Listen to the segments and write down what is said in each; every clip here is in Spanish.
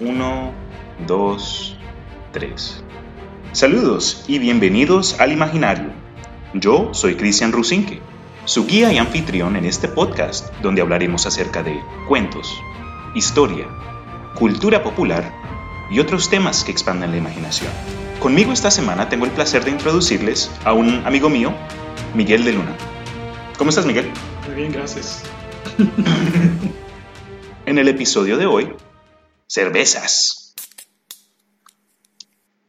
1, 2, 3. Saludos y bienvenidos al Imaginario. Yo soy Cristian Rusinque, su guía y anfitrión en este podcast donde hablaremos acerca de cuentos, historia, cultura popular y otros temas que expanden la imaginación. Conmigo esta semana tengo el placer de introducirles a un amigo mío, Miguel de Luna. ¿Cómo estás, Miguel? Muy bien, gracias. en el episodio de hoy, cervezas.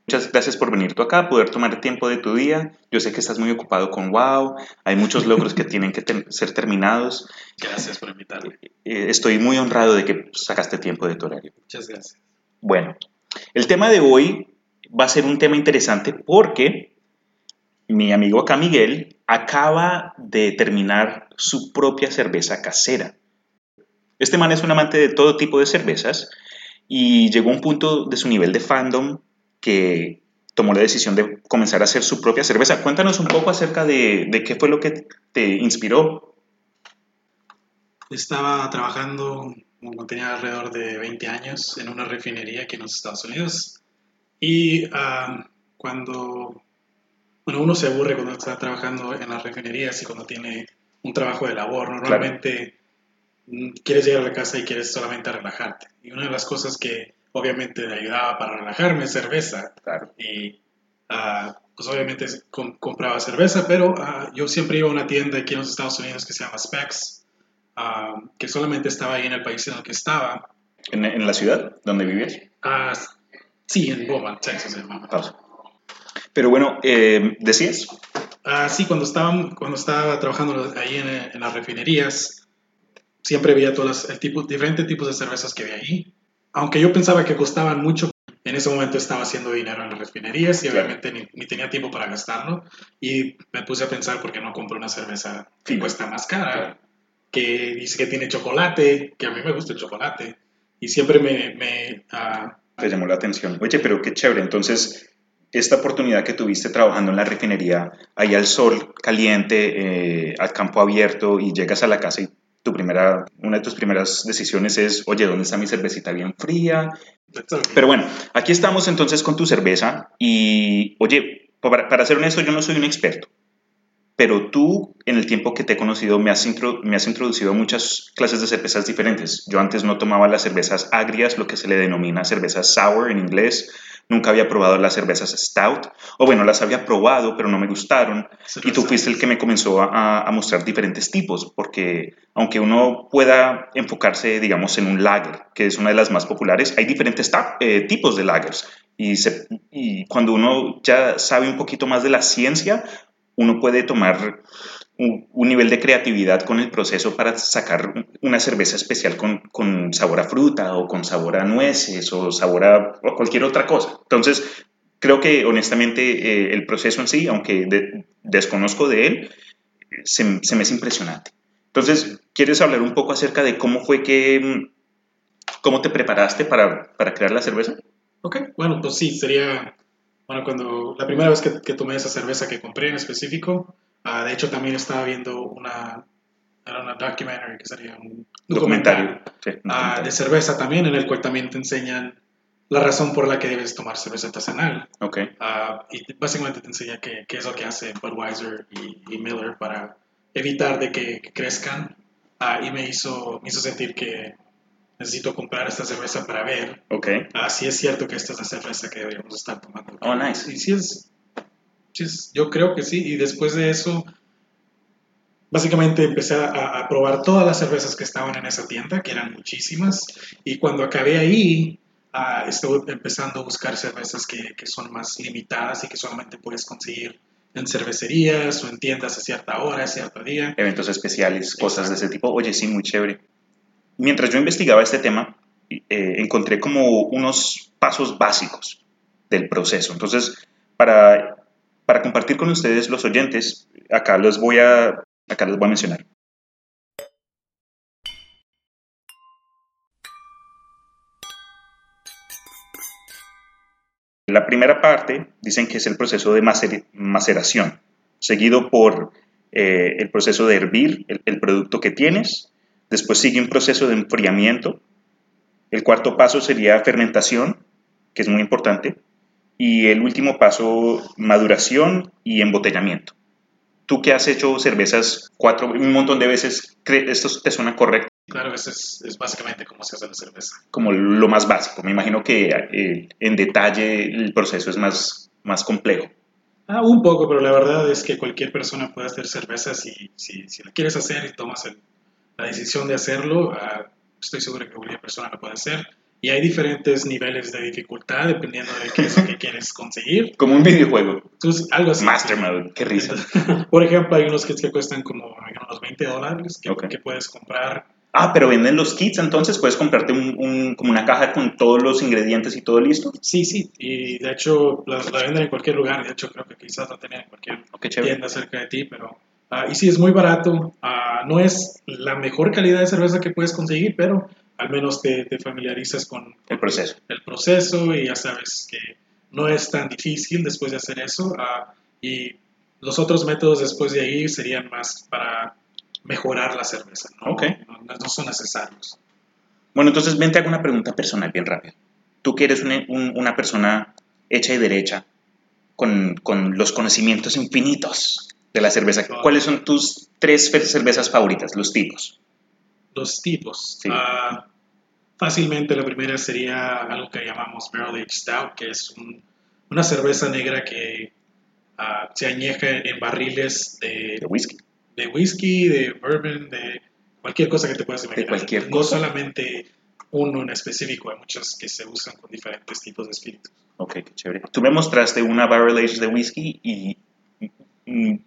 Muchas gracias por venir tú acá, poder tomar tiempo de tu día. Yo sé que estás muy ocupado con WOW, hay muchos logros que tienen que ser terminados. Gracias por invitarme. Eh, estoy muy honrado de que sacaste tiempo de tu horario. Muchas gracias. Bueno, el tema de hoy va a ser un tema interesante porque mi amigo acá Miguel acaba de terminar su propia cerveza casera. Este man es un amante de todo tipo de cervezas y llegó a un punto de su nivel de fandom que tomó la decisión de comenzar a hacer su propia cerveza. Cuéntanos un poco acerca de, qué fue lo que te inspiró. Estaba trabajando, cuando tenía alrededor de 20 años, en una refinería aquí en los Estados Unidos. Y ah, cuando bueno, uno se aburre cuando está trabajando en las refinerías y cuando tiene un trabajo de labor. Normalmente quieres llegar a la casa y quieres solamente relajarte. Y una de las cosas que obviamente me ayudaba para relajarme es cerveza. Claro. Y uh, pues obviamente compraba cerveza, pero uh, yo siempre iba a una tienda aquí en los Estados Unidos que se llama Specs, uh, que solamente estaba ahí en el país en el que estaba. ¿En, en la ciudad donde vivías? sí, en Beaumont, Texas, hermano. Pero bueno, eh, ¿decías? Sí, cuando estaba, cuando estaba trabajando ahí en, en las refinerías, siempre veía todos el tipo, diferentes tipos de cervezas que había ahí. Aunque yo pensaba que costaban mucho, en ese momento estaba haciendo dinero en las refinerías y obviamente ni, tenía tiempo para gastarlo. Y me puse a pensar por qué no compro una cerveza que cuesta más cara, que dice que tiene chocolate, que a mí me gusta el chocolate. Y siempre me... me uh, Te llamó la atención. Oye, pero qué chévere. Entonces, esta oportunidad que tuviste trabajando en la refinería, ahí al sol caliente, eh, al campo abierto y llegas a la casa y tu primera, una de tus primeras decisiones es, oye, ¿dónde está mi cervecita bien fría? Pero bueno, aquí estamos entonces con tu cerveza y, oye, para, para ser honesto, yo no soy un experto, pero tú en el tiempo que te he conocido me has, me has introducido a muchas clases de cervezas diferentes. Yo antes no tomaba las cervezas agrias, lo que se le denomina cervezas sour en inglés, nunca había probado las cervezas stout, o bueno, las había probado, pero no me gustaron, y tú fuiste el que me comenzó a, mostrar diferentes tipos, porque aunque uno pueda enfocarse, digamos, en un lager, que es una de las más populares, hay diferentes eh, tipos de lagers, y, y cuando uno ya sabe un poquito más de la ciencia, uno puede tomar un, nivel de creatividad con el proceso para sacar una cerveza especial con, sabor a fruta o con sabor a nueces o sabor a cualquier otra cosa. Entonces, creo que honestamente eh, el proceso en sí, aunque desconozco de él, se, me es impresionante. Entonces, ¿quieres hablar un poco acerca de cómo fue que, cómo te preparaste para, para crear la cerveza? Ok, bueno, pues sí, sería, bueno, cuando la primera vez que, que tomé esa cerveza que compré en específico, Ah, de hecho, también estaba viendo una, era una documentary, que sería un documental, ah, de cerveza también, en el cual también te enseñan la razón por la que debes tomar cerveza artesanal. Okay. Uh, y básicamente te enseña qué, qué, es lo que hace Budweiser y, Miller para evitar de que, crezcan. y me hizo, me hizo sentir que necesito comprar esta cerveza para ver okay. si es cierto que esta es la cerveza que deberíamos estar tomando. Oh, nice. Y si es, yo creo que sí. Y después de eso, básicamente empecé a, probar todas las cervezas que estaban en esa tienda, que eran muchísimas. Y cuando acabé ahí, uh, estuve empezando a buscar cervezas que, que, son más limitadas y que solamente puedes conseguir en cervecerías o en tiendas a cierta hora, a cierto día. Eventos especiales, cosas de ese tipo. Oye, sí, muy chévere. Mientras yo investigaba este tema, eh, encontré como unos pasos básicos del proceso. Entonces, para para compartir con ustedes los oyentes, acá los voy a, acá les voy a mencionar. La primera parte dicen que es el proceso de maceración, seguido por eh, el proceso de hervir el, producto que tienes, después sigue un proceso de enfriamiento, El cuarto paso sería fermentación, que es muy importante. Y el último paso, maduración y embotellamiento. Tú que has hecho cervezas cuatro, un montón de veces, ¿esto te suena correcto? Claro, eso es, es, básicamente cómo se hace la cerveza. Como lo más básico. Me imagino que eh, en detalle el proceso es más, más complejo. Ah, un poco, pero la verdad es que cualquier persona puede hacer cerveza si, si, si la quieres hacer y tomas la decisión de hacerlo. Ah, estoy seguro que cualquier persona lo puede hacer. Y hay diferentes niveles de dificultad dependiendo de qué es lo que quieres conseguir. Como un videojuego. Entonces, algo así. Master Mode, qué risa. Por ejemplo, hay unos kits que cuestan como unos 20 dólares que, que puedes comprar Ah, pero venden los kits, entonces puedes comprarte un, como una caja con todos los ingredientes y todo listo. Sí, sí, y de hecho la, venden en cualquier lugar, de hecho creo que quizás la tienen en cualquier tienda cerca de ti, pero... Uh, y sí, es muy barato, uh, no es la mejor calidad de cerveza que puedes conseguir, pero al menos te, te familiarizas con, el proceso. El proceso y ya sabes que no es tan difícil después de hacer eso. Uh, y los otros métodos después de ahí serían más para mejorar la cerveza. ¿no? No, son necesarios. Bueno, entonces ven, te hago una pregunta personal bien rápida. Tú que eres una, persona hecha y derecha, con, con, los conocimientos infinitos de la cerveza, ¿cuáles son tus tres cervezas favoritas, los tipos? Los tipos. Ah, fácilmente la primera sería algo que llamamos Barrel Aged Stout, que es una cerveza negra que uh, se añeja en barriles de, de whisky de whisky, de bourbon, de cualquier cosa que te puedas imaginar. De cualquier cosa. No solamente uno en específico, hay muchos que se usan con diferentes tipos de espíritus. Ok, qué chévere. Tú me mostraste una barrel age de whisky y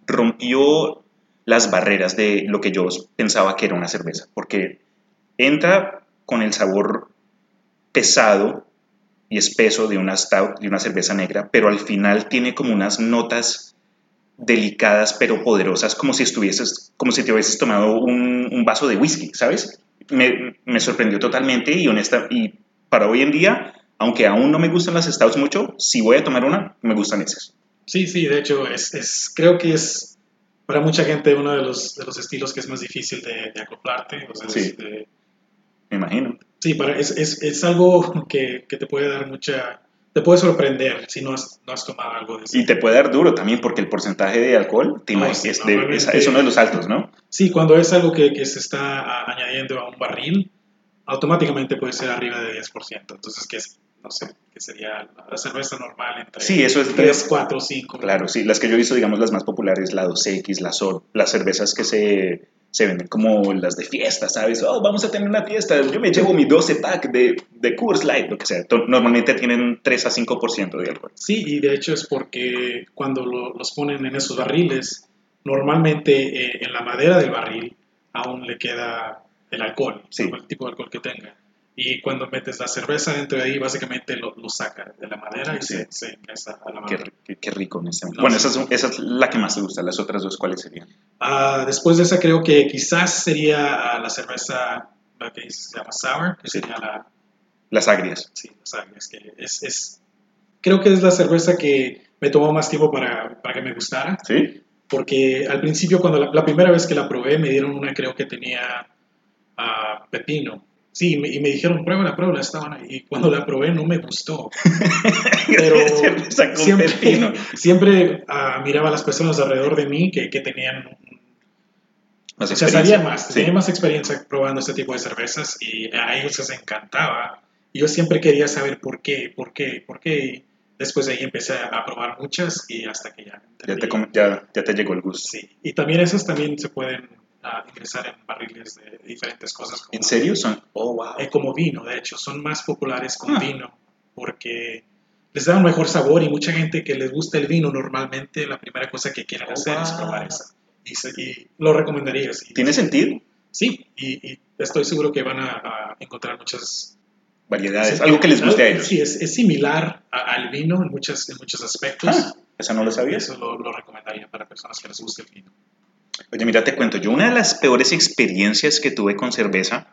rompió las barreras de lo que yo pensaba que era una cerveza, porque entra con el sabor pesado y espeso de una stout, de una cerveza negra, pero al final tiene como unas notas delicadas pero poderosas, como si estuvieses, como si te hubieses tomado un, vaso de whisky, ¿sabes? Me, me, sorprendió totalmente y honesta, y para hoy en día, aunque aún no me gustan las stouts mucho, si voy a tomar una, me gustan esas. Sí, sí, de hecho, es, es creo que es para mucha gente uno de los, de los estilos que es más difícil de, acoplarte. sí, me imagino. Sí, para, es, es, es algo que, que te puede dar mucha te puede sorprender si no has, no has tomado algo de eso. Y te puede dar duro también porque el porcentaje de alcohol es, uno de los altos, ¿no? Sí, cuando es algo que, que, se está añadiendo a un barril, automáticamente puede ser arriba de 10%. Entonces, que es, no sé, que sería la cerveza normal entre sí, eso es 3, 4, 5. Claro, sí, las que yo he visto, digamos, las más populares, la 2X, la SOR, las cervezas que se se venden como las de fiesta, ¿sabes? Oh, vamos a tener una fiesta, yo me llevo mi 12 pack de, de Coors Light, lo que sea. Normalmente tienen 3 a 5% de alcohol. Sí, y de hecho es porque cuando los ponen en esos barriles, normalmente eh, en la madera del barril aún le queda el alcohol, el tipo de alcohol que tenga. Y cuando metes la cerveza dentro de ahí, básicamente lo, lo saca de la madera y se, se a la madera. Qué, rico en ese Bueno, esa es, esa es, la que más te gusta. ¿Las otras dos cuáles serían? Uh, después de esa creo que quizás sería uh, la cerveza la que se llama sour, que sería la... Las agrias. Sí, las agrias. Que es, es, creo que es la cerveza que me tomó más tiempo para, para que me gustara. Sí. Porque al principio, cuando la, la, primera vez que la probé, me dieron una, creo que tenía uh, pepino Sí, y me dijeron, pruébala, pruébala, estaban ahí. Y cuando la probé no me gustó. Pero siempre, siempre uh, miraba a las personas alrededor de mí que, que tenían... Más o sea, sabían más, tenían más experiencia probando este tipo de cervezas y a ellos les encantaba. Y yo siempre quería saber por qué, por qué, por qué. Después de ahí empecé a probar muchas y hasta que ya... Ya te, ya, ya te llegó el gusto. Sí, y también esas también se pueden a ingresar en barriles de diferentes cosas. ¿En serio? Son, oh, wow. Eh, como vino, de hecho, son más populares con ah. vino porque les da un mejor sabor y mucha gente que les gusta el vino normalmente la primera cosa que quieren oh, hacer es probar esa. Y, lo recomendaría. ¿Tiene sentido? Sí, y, estoy seguro que van a, encontrar muchas variedades, algo que les guste a ellos. Sí, es, es similar al vino en, muchas, en muchos aspectos. Ah, esa no lo sabía. Eso lo, lo recomendaría para personas que les guste el vino. Oye, mira, te cuento, yo una de las peores experiencias que tuve con cerveza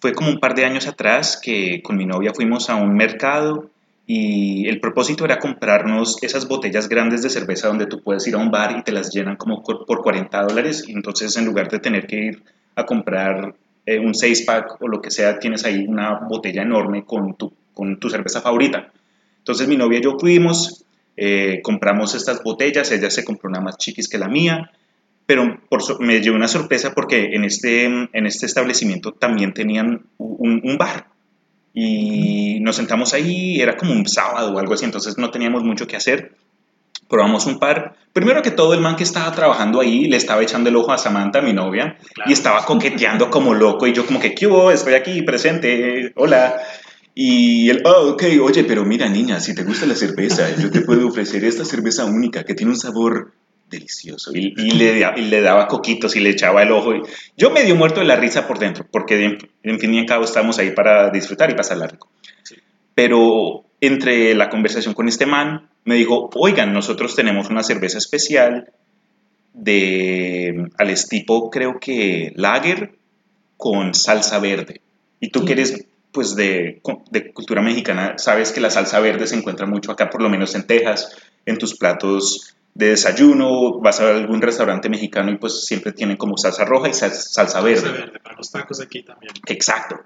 fue como un par de años atrás que con mi novia fuimos a un mercado y el propósito era comprarnos esas botellas grandes de cerveza donde tú puedes ir a un bar y te las llenan como por 40 dólares. Y entonces en lugar de tener que ir a comprar eh, un 6-pack o lo que sea, tienes ahí una botella enorme con tu, con tu cerveza favorita. Entonces mi novia y yo fuimos, eh, compramos estas botellas, ella se compró una más chiquis que la mía, pero por, me llevó una sorpresa porque en este, en este establecimiento también tenían un, un bar y nos sentamos ahí, era como un sábado o algo así, entonces no teníamos mucho que hacer. Probamos un par. Primero que todo, el man que estaba trabajando ahí le estaba echando el ojo a Samantha, mi novia, y estaba coqueteando como loco. Y yo, como que, ¿qué hubo? Estoy aquí presente. Hola. Y él, oh, ok, oye, pero mira, niña, si te gusta la cerveza, yo te puedo ofrecer esta cerveza única que tiene un sabor delicioso. Y, le, y, le, daba coquitos y le echaba el ojo. Y yo medio muerto de la risa por dentro, porque en, fin y en cabo estamos ahí para disfrutar y pasarla rico. Pero entre la conversación con este man, me dijo, oigan, nosotros tenemos una cerveza especial de, al tipo, creo que lager con salsa verde. Y tú que eres pues de, de, cultura mexicana, sabes que la salsa verde se encuentra mucho acá, por lo menos en Texas, en tus platos de desayuno, vas a algún restaurante mexicano y pues siempre tienen como salsa roja y salsa, verde. Salsa verde, para los tacos aquí también. Exacto.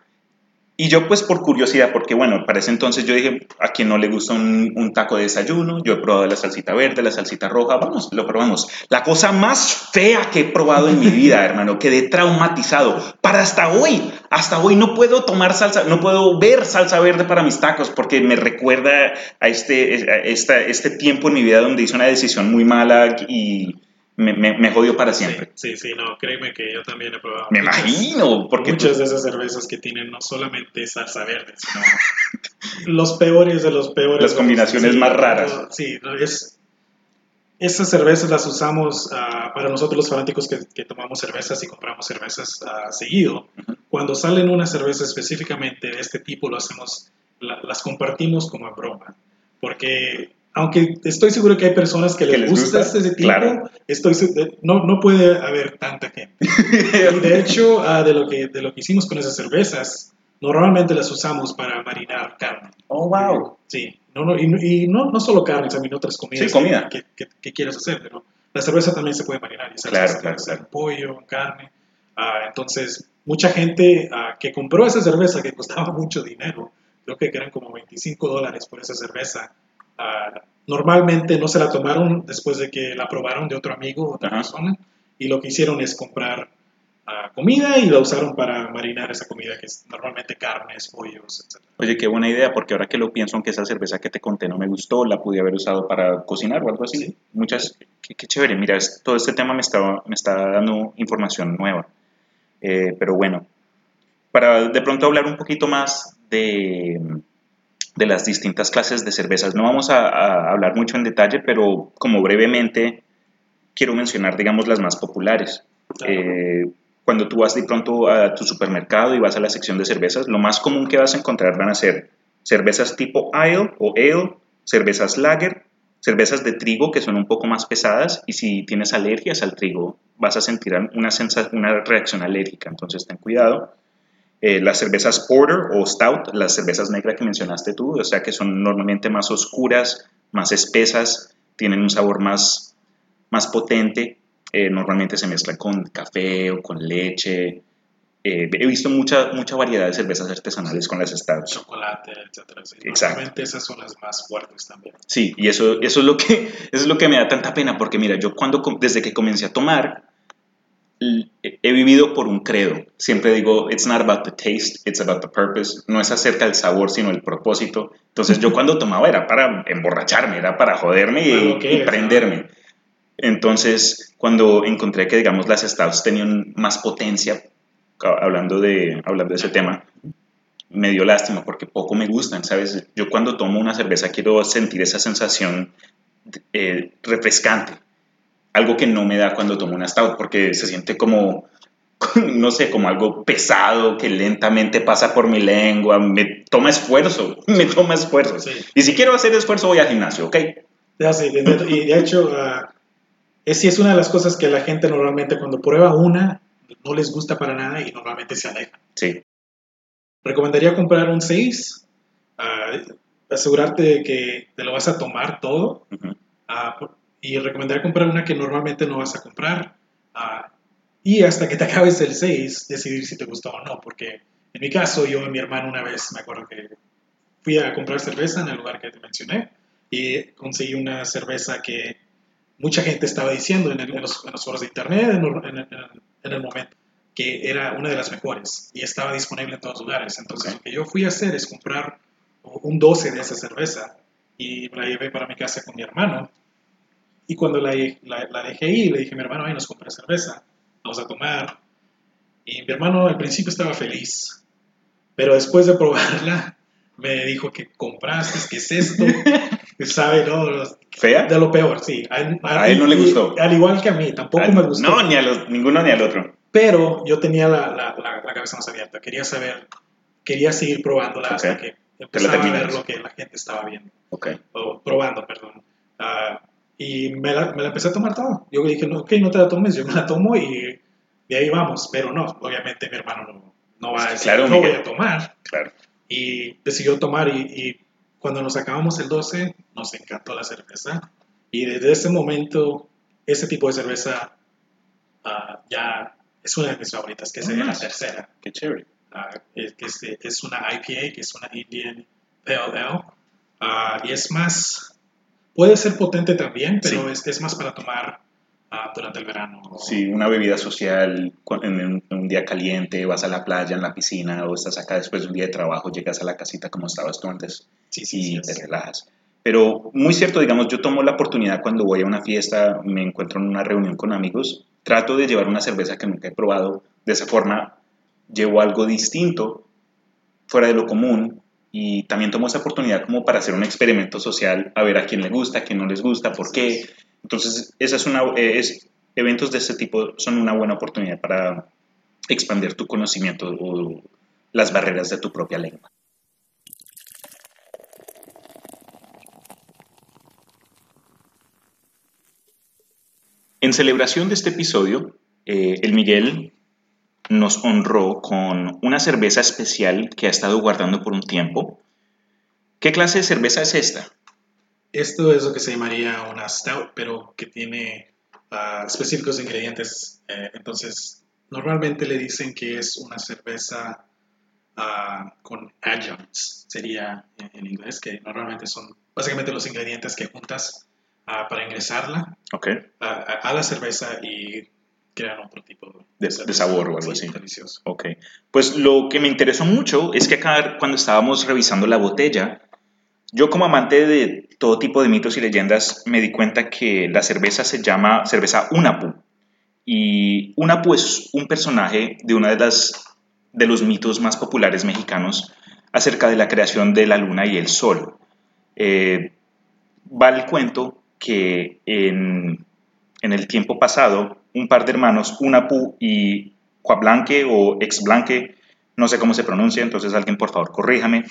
Y yo pues por curiosidad, porque bueno, para ese entonces yo dije, a quien no le gusta un, taco de desayuno, yo he probado la salsita verde, la salsita roja, vamos, lo probamos. La cosa más fea que he probado en mi vida, hermano, quedé traumatizado. Para hasta hoy, hasta hoy no puedo tomar salsa, no puedo ver salsa verde para mis tacos porque me recuerda a este, a esta, este tiempo en mi vida donde hice una decisión muy mala y me, me, jodió para siempre. Sí, sí, no, créeme que yo también he probado. Me imagino, porque muchas de esas cervezas que tienen no solamente salsa verde, sino los peores de los peores. Las combinaciones más raras. Sí, es, esas cervezas las usamos uh, para nosotros los fanáticos que, que, tomamos cervezas y compramos cervezas uh, seguido. Cuando salen una cerveza específicamente de este tipo, lo hacemos, la, las compartimos como en broma. Porque aunque estoy seguro que hay personas que, les, gusta, este tipo, estoy, no, no puede haber tanta gente. y de hecho, uh, de, lo que, de lo que hicimos con esas cervezas, normalmente las usamos para marinar carne. Oh, wow. Sí, no, no, y, no, no solo carne, también otras comidas sí, comida. Que, que, que, quieras hacer, pero la cerveza también se puede marinar. Y claro, claro, claro. pollo, carne. Uh, entonces, mucha gente uh, que compró esa cerveza que costaba mucho dinero, creo que eran como 25 dólares por esa cerveza, Uh, normalmente no se la tomaron después de que la probaron de otro amigo, otra persona, y lo que hicieron es comprar uh, comida y la usaron para marinar esa comida, que es normalmente carnes, pollos, etc. Oye, qué buena idea, porque ahora que lo pienso, aunque esa cerveza que te conté no me gustó, la pude haber usado para cocinar o algo así. Sí. Muchas, qué, qué, chévere, mira, es, todo este tema me está, me está dando información nueva. Eh, pero bueno, para de pronto hablar un poquito más de de las distintas clases de cervezas. No vamos a, a, hablar mucho en detalle, pero como brevemente quiero mencionar, digamos, las más populares. Eh, cuando tú vas de pronto a tu supermercado y vas a la sección de cervezas, lo más común que vas a encontrar van a ser cervezas tipo ale o ale, cervezas lager, cervezas de trigo que son un poco más pesadas y si tienes alergias al trigo vas a sentir una, una reacción alérgica, entonces ten cuidado. Eh, las cervezas porter o stout, las cervezas negras que mencionaste tú, o sea que son normalmente más oscuras, más espesas, tienen un sabor más, más potente, eh, normalmente se mezclan con café o con leche. Eh, he visto mucha, mucha variedad de cervezas artesanales con las stouts. Chocolate. Normalmente esas son las más fuertes también. Sí, y eso, eso, es lo que, eso es lo que me da tanta pena, porque mira, yo cuando, desde que comencé a tomar, he vivido por un credo. Siempre digo, it's not about the taste, it's about the purpose. No es acerca del sabor, sino el propósito. Entonces yo cuando tomaba era para emborracharme, era para joderme y, bueno, y prenderme. Entonces cuando encontré que, digamos, las stouts tenían más potencia, hablando de, hablando de ese tema, me dio lástima porque poco me gustan, ¿sabes? Yo cuando tomo una cerveza quiero sentir esa sensación eh, refrescante algo que no me da cuando tomo una stout, porque se siente como, no sé, como algo pesado que lentamente pasa por mi lengua, me toma esfuerzo, me toma esfuerzo. Sí. Y si quiero hacer esfuerzo voy al gimnasio, ¿ok? Ya, sí, y de hecho, uh, es, es una de las cosas que la gente normalmente cuando prueba una, no les gusta para nada y normalmente se aleja. Sí. Recomendaría comprar un 6, uh, asegurarte de que te lo vas a tomar todo. Uh -huh. uh, y recomendaría comprar una que normalmente no vas a comprar. Uh, Y hasta que te acabes el 6, decidir si te gustó o no. Porque en mi caso, yo y mi hermano una vez, me acuerdo que fui a comprar cerveza en el lugar que te mencioné y conseguí una cerveza que mucha gente estaba diciendo en, los, foros de internet en, el momento que era una de las mejores y estaba disponible en todos lugares. Entonces lo que yo fui a hacer es comprar un 12 de esa cerveza y la llevé para mi casa con mi hermano. Y cuando la, la, dejé ahí, le dije a mi hermano, ay, nos compré cerveza, vamos a tomar. Y mi hermano al principio estaba feliz, pero después de probarla, me dijo que compraste, que es esto, sabe, ¿no? ¿Fea? De lo peor, sí. A, él, no le gustó. al igual que a mí, tampoco me gustó. No, ni a los, ninguno ni al otro. Pero yo tenía la, la, la, cabeza más abierta, quería saber, quería seguir probándola hasta que empezaba a ver lo que la gente estaba viendo. Okay. O probando, perdón. Uh, y me la, me la, empecé a tomar todo. Yo dije, no, ok, no te la tomes, yo me la tomo y de ahí vamos. Pero no, obviamente mi hermano no, no va a decir, claro, no voy a tomar. Claro y decidió tomar y, cuando nos acabamos el 12 nos encantó la cerveza y desde ese momento ese tipo de cerveza uh, ya es una de mis favoritas, que sería la tercera. Qué chévere. Uh, es, es, una IPA, que es una Indian Pale Ale, uh, y es más, puede ser potente también, pero es, es, más para tomar durante el verano. Sí, una bebida social en un, día caliente, vas a la playa, en la piscina, o estás acá después de un día de trabajo, llegas a la casita como estabas tú antes sí, sí, y te relajas. Pero muy cierto, digamos, yo tomo la oportunidad cuando voy a una fiesta, me encuentro en una reunión con amigos, trato de llevar una cerveza que nunca he probado, de esa forma llevo algo distinto, fuera de lo común, y también tomo esa oportunidad como para hacer un experimento social, a ver a quién le gusta, a quién no les gusta, por qué, entonces, esa es una, es, eventos de este tipo son una buena oportunidad para expandir tu conocimiento o las barreras de tu propia lengua. En celebración de este episodio, eh, el Miguel nos honró con una cerveza especial que ha estado guardando por un tiempo. ¿Qué clase de cerveza es esta? Esto es lo que se llamaría una stout, pero que tiene ah, específicos ingredientes. Eh, entonces, normalmente le dicen que es una cerveza ah, con adjuncts, sería en, inglés, que normalmente son básicamente los ingredientes que juntas ah, para ingresarla a, la cerveza y crean otro tipo de, sabor o algo así. Delicioso. Ok. Pues lo que me interesó mucho es que acá cuando estábamos revisando la botella, yo como amante de todo tipo de mitos y leyendas me di cuenta que la cerveza se llama cerveza Unapu. Y Unapu es un personaje de una de las de los mitos más populares mexicanos acerca de la creación de la luna y el sol. Eh, va el cuento que en, en, el tiempo pasado un par de hermanos, Unapu y Cuablanque o Exblanque, no sé cómo se pronuncia, entonces alguien por favor corríjame,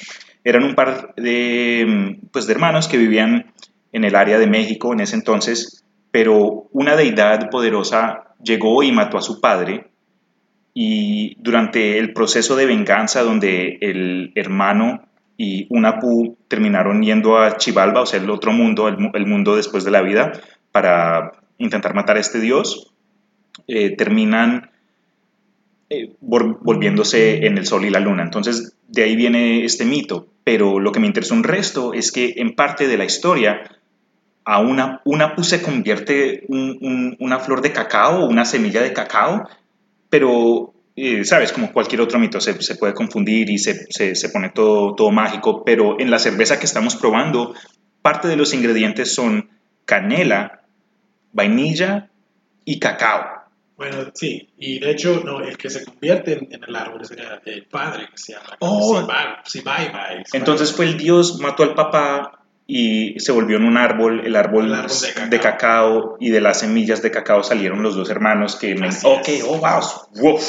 eran un par de, pues, de hermanos que vivían en el área de México en ese entonces, pero una deidad poderosa llegó y mató a su padre. Y durante el proceso de venganza donde el hermano y Unapu terminaron yendo a Chivalba, o sea, el otro mundo, el, mundo después de la vida, para intentar matar a este dios, eh, terminan eh, volviéndose en el sol y la luna. Entonces, de ahí viene este mito. Pero lo que me interesa un resto es que en parte de la historia, a una, una se convierte un, una flor de cacao, una semilla de cacao, pero, eh, sabes, como cualquier otro mito, se, se puede confundir y se, se, se, pone todo, todo mágico, pero en la cerveza que estamos probando, parte de los ingredientes son canela, vainilla y cacao. Bueno, sí, y de hecho, no, el que se convierte en, el árbol sería el padre, que se llama oh. Entonces fue el dios, mató al papá y se volvió en un árbol, el árbol, de, cacao. y de las semillas de cacao salieron los dos hermanos que me... Ok, oh, wow,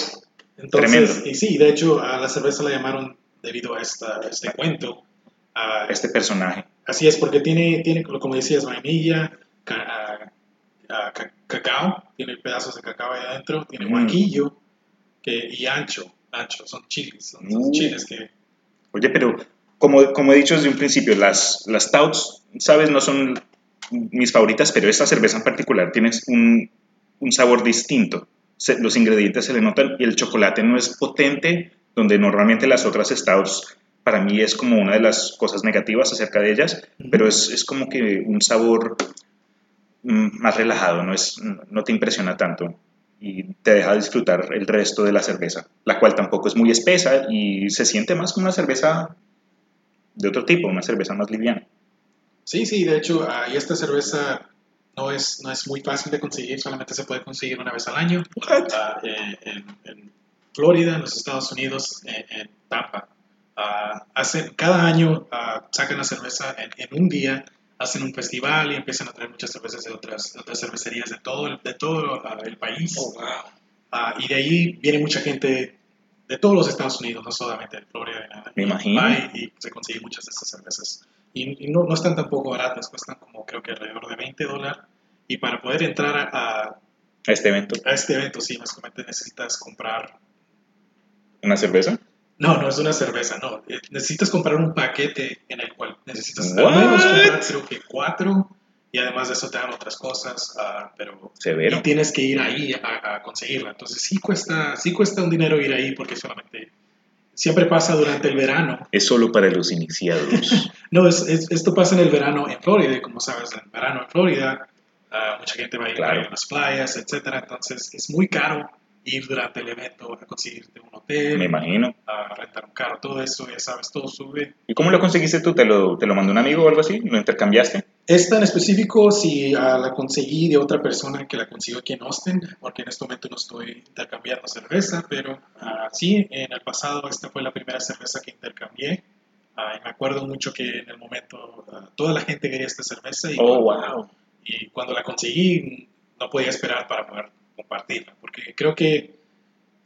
Entonces, Y sí, de hecho, a la cerveza la llamaron debido a, esta, este cuento. A, este personaje. Así es, porque tiene, tiene como decías, vainilla, cacao, tiene pedazos de cacao ahí adentro, tiene mm. que, y ancho, ancho, son chiles, son, uh. chiles que... Oye, pero como, como he dicho desde un principio, las, las stouts, sabes, no son mis favoritas, pero esta cerveza en particular tiene un, un sabor distinto. se- los ingredientes se le notan y el chocolate no es potente, donde normalmente las otras stouts para mí es como una de las cosas negativas acerca de ellas, pero es, es como que un sabor mm, más relajado, no, es, no te impresiona tanto y te deja disfrutar el resto de la cerveza, la cual tampoco es muy espesa y se siente más como una cerveza de otro tipo, una cerveza más liviana. Sí, sí, de hecho, ah, y esta cerveza no es, no es muy fácil de conseguir, solamente se puede conseguir una vez al año. Ah, en, en Florida, en los Estados Unidos, en, en Tampa. Hacen, cada año ah, sacan la cerveza en, en un día, hacen un festival y empiezan a traer muchas cervezas de otras, de otras cervecerías de todo el, de todo el país. Ah, y de ahí viene mucha gente de todos los Estados Unidos, no solamente de Florida. de nada. Me imagino. Y, se consiguen muchas de estas cervezas. Y, y no, no están tampoco baratas, cuestan como creo que alrededor de 20 dólares. Y para poder entrar a, a, A este evento, a este evento, sí, básicamente necesitas comprar una cerveza. No, no es una cerveza, no. Eh, Necesitas comprar un paquete en el cual necesitas al menos comprar creo que cuatro y además de eso te dan otras cosas, ah, pero Severo. y tienes que ir ahí a, a conseguirla. Entonces sí cuesta, sí cuesta un dinero ir ahí porque solamente siempre pasa durante el verano. Es solo para los iniciados. No, es, es- esto pasa en el verano en Florida, y como sabes, en verano en Florida ah, mucha gente va a ir Claro. a las playas, etcétera. Entonces es muy caro ir durante el evento a conseguirte un hotel, Me imagino. a rentar un carro, todo eso, ya sabes, todo sube. ¿Y cómo lo conseguiste tú? ¿Te lo, te lo mandó un amigo o algo así? ¿Lo intercambiaste? Esta en específico, si ah, la conseguí de otra persona que la consiguió aquí en Austin, porque en este momento no estoy intercambiando cerveza, pero ah, sí, en el pasado esta fue la primera cerveza que intercambié. Ah, y me acuerdo mucho que en el momento ah, toda la gente quería esta cerveza y, Oh, cuando, wow. y cuando la conseguí no podía esperar para poder compartirla, porque creo que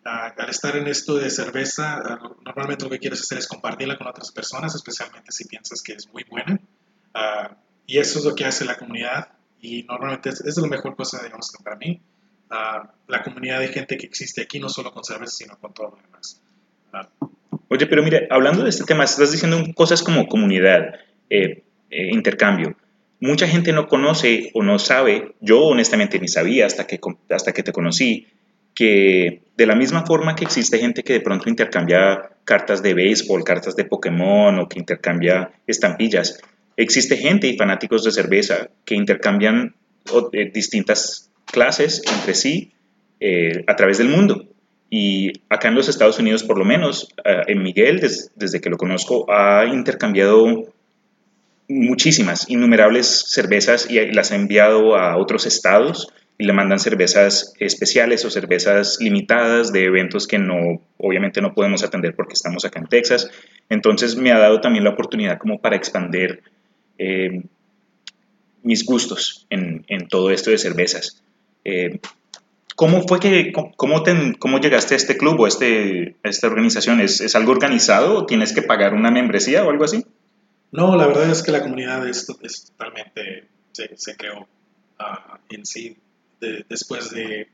ah, al estar en esto de cerveza, ah, normalmente lo que quieres hacer es compartirla con otras personas, especialmente si piensas que es muy buena. Ah, y eso es lo que hace la comunidad y normalmente es, es la mejor cosa, digamos, para mí. Ah, la comunidad de gente que existe aquí, no solo con cerveza, sino con todo lo demás. Ah, Oye, pero mira, hablando de este tema, estás diciendo cosas como comunidad, eh, eh, intercambio. Mucha gente no conoce o no sabe, yo honestamente ni sabía hasta que, hasta que te conocí, que de la misma forma que existe gente que de pronto intercambia cartas de béisbol, cartas de Pokémon o que intercambia estampillas, existe gente y fanáticos de cerveza que intercambian eh, distintas clases entre sí eh, a través del mundo. Y acá en los Estados Unidos, por lo menos, eh, en Miguel, des- desde que lo conozco, ha intercambiado muchísimas, innumerables cervezas y las ha enviado a otros estados y le mandan cervezas especiales o cervezas limitadas de eventos que no, obviamente no podemos atender porque estamos acá en Texas. Entonces me ha dado también la oportunidad como para expandir eh, mis gustos en, todo esto de cervezas. Eh, ¿Cómo fue que, cómo, cómo llegaste a este club o este, a esta organización? ¿Es, ¿Es algo organizado o tienes que pagar una membresía o algo así? No, la verdad es que la comunidad es, es totalmente, se, se creó ah, en sí de- después de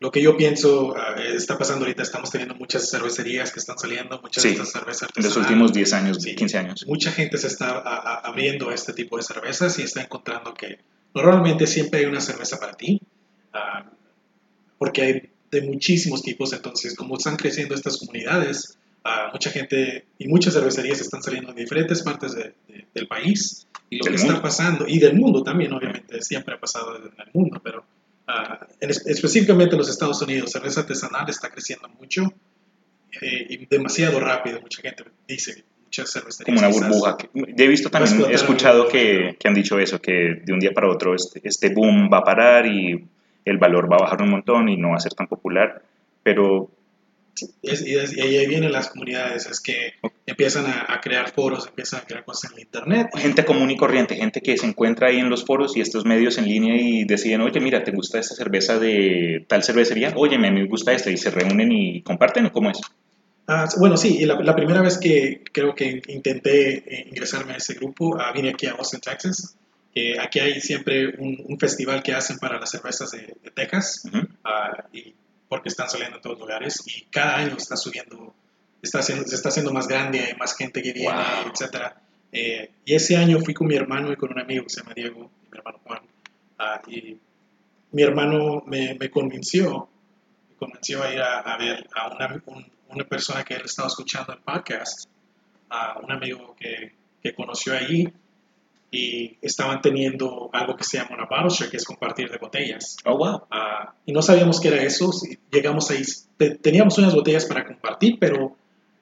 lo que yo pienso ah, está pasando ahorita. Estamos teniendo muchas cervecerías que están saliendo, muchas Sí, de estas cervezas En los últimos 10 años, Sí. 15 años. Mucha gente se está a- a- abriendo a este tipo de cervezas y está encontrando que normalmente siempre hay una cerveza para ti, ah, porque hay de muchísimos tipos. Entonces, como están creciendo estas comunidades, ah, mucha gente y muchas cervecerías están saliendo de diferentes partes de- de- del país y lo que mundo. está pasando, y del mundo también, obviamente, siempre ha pasado en el mundo, pero ah, en es- específicamente en los Estados Unidos, cerveza artesanal está creciendo mucho eh, y demasiado rápido. Mucha gente dice, muchas cervecerías. Como una burbuja. he visto también, he escuchado que, que han dicho eso, que de un día para otro este, este boom va a parar y el valor va a bajar un montón y no va a ser tan popular. Pero Es- y, es- y ahí vienen las comunidades, es que empiezan a, a crear foros, empiezan a crear cosas en el internet. gente común y corriente, gente que se encuentra ahí en los foros y estos medios en línea y deciden, oye, mira, ¿te gusta esta cerveza de tal cervecería? Oye, me gusta esta y se reúnen y comparten o cómo es? Ah, bueno, sí, y la, la primera vez que creo que intenté eh, ingresarme a ese grupo, ah, vine aquí a Austin, Texas. Eh, aquí hay siempre un, un festival que hacen para las cervezas de, de Texas, Ujú. ah, y porque están saliendo en todos lugares, y cada año está subiendo, está haciendo, se está haciendo más grande, hay más gente que viene, Wow. etcétera. Eh, y ese año fui con mi hermano y con un amigo que se llama Diego, y mi hermano Juan, ah, y mi hermano me, me convenció convenció a ir a, ver a una, una, persona que él estaba escuchando en podcast, a un amigo que, que conoció allí y estaban teniendo algo que se llama una bottle share, que es compartir de botellas. Oh, wow. Ah, y no sabíamos qué era eso. Llegamos ahí, teníamos unas botellas para compartir, pero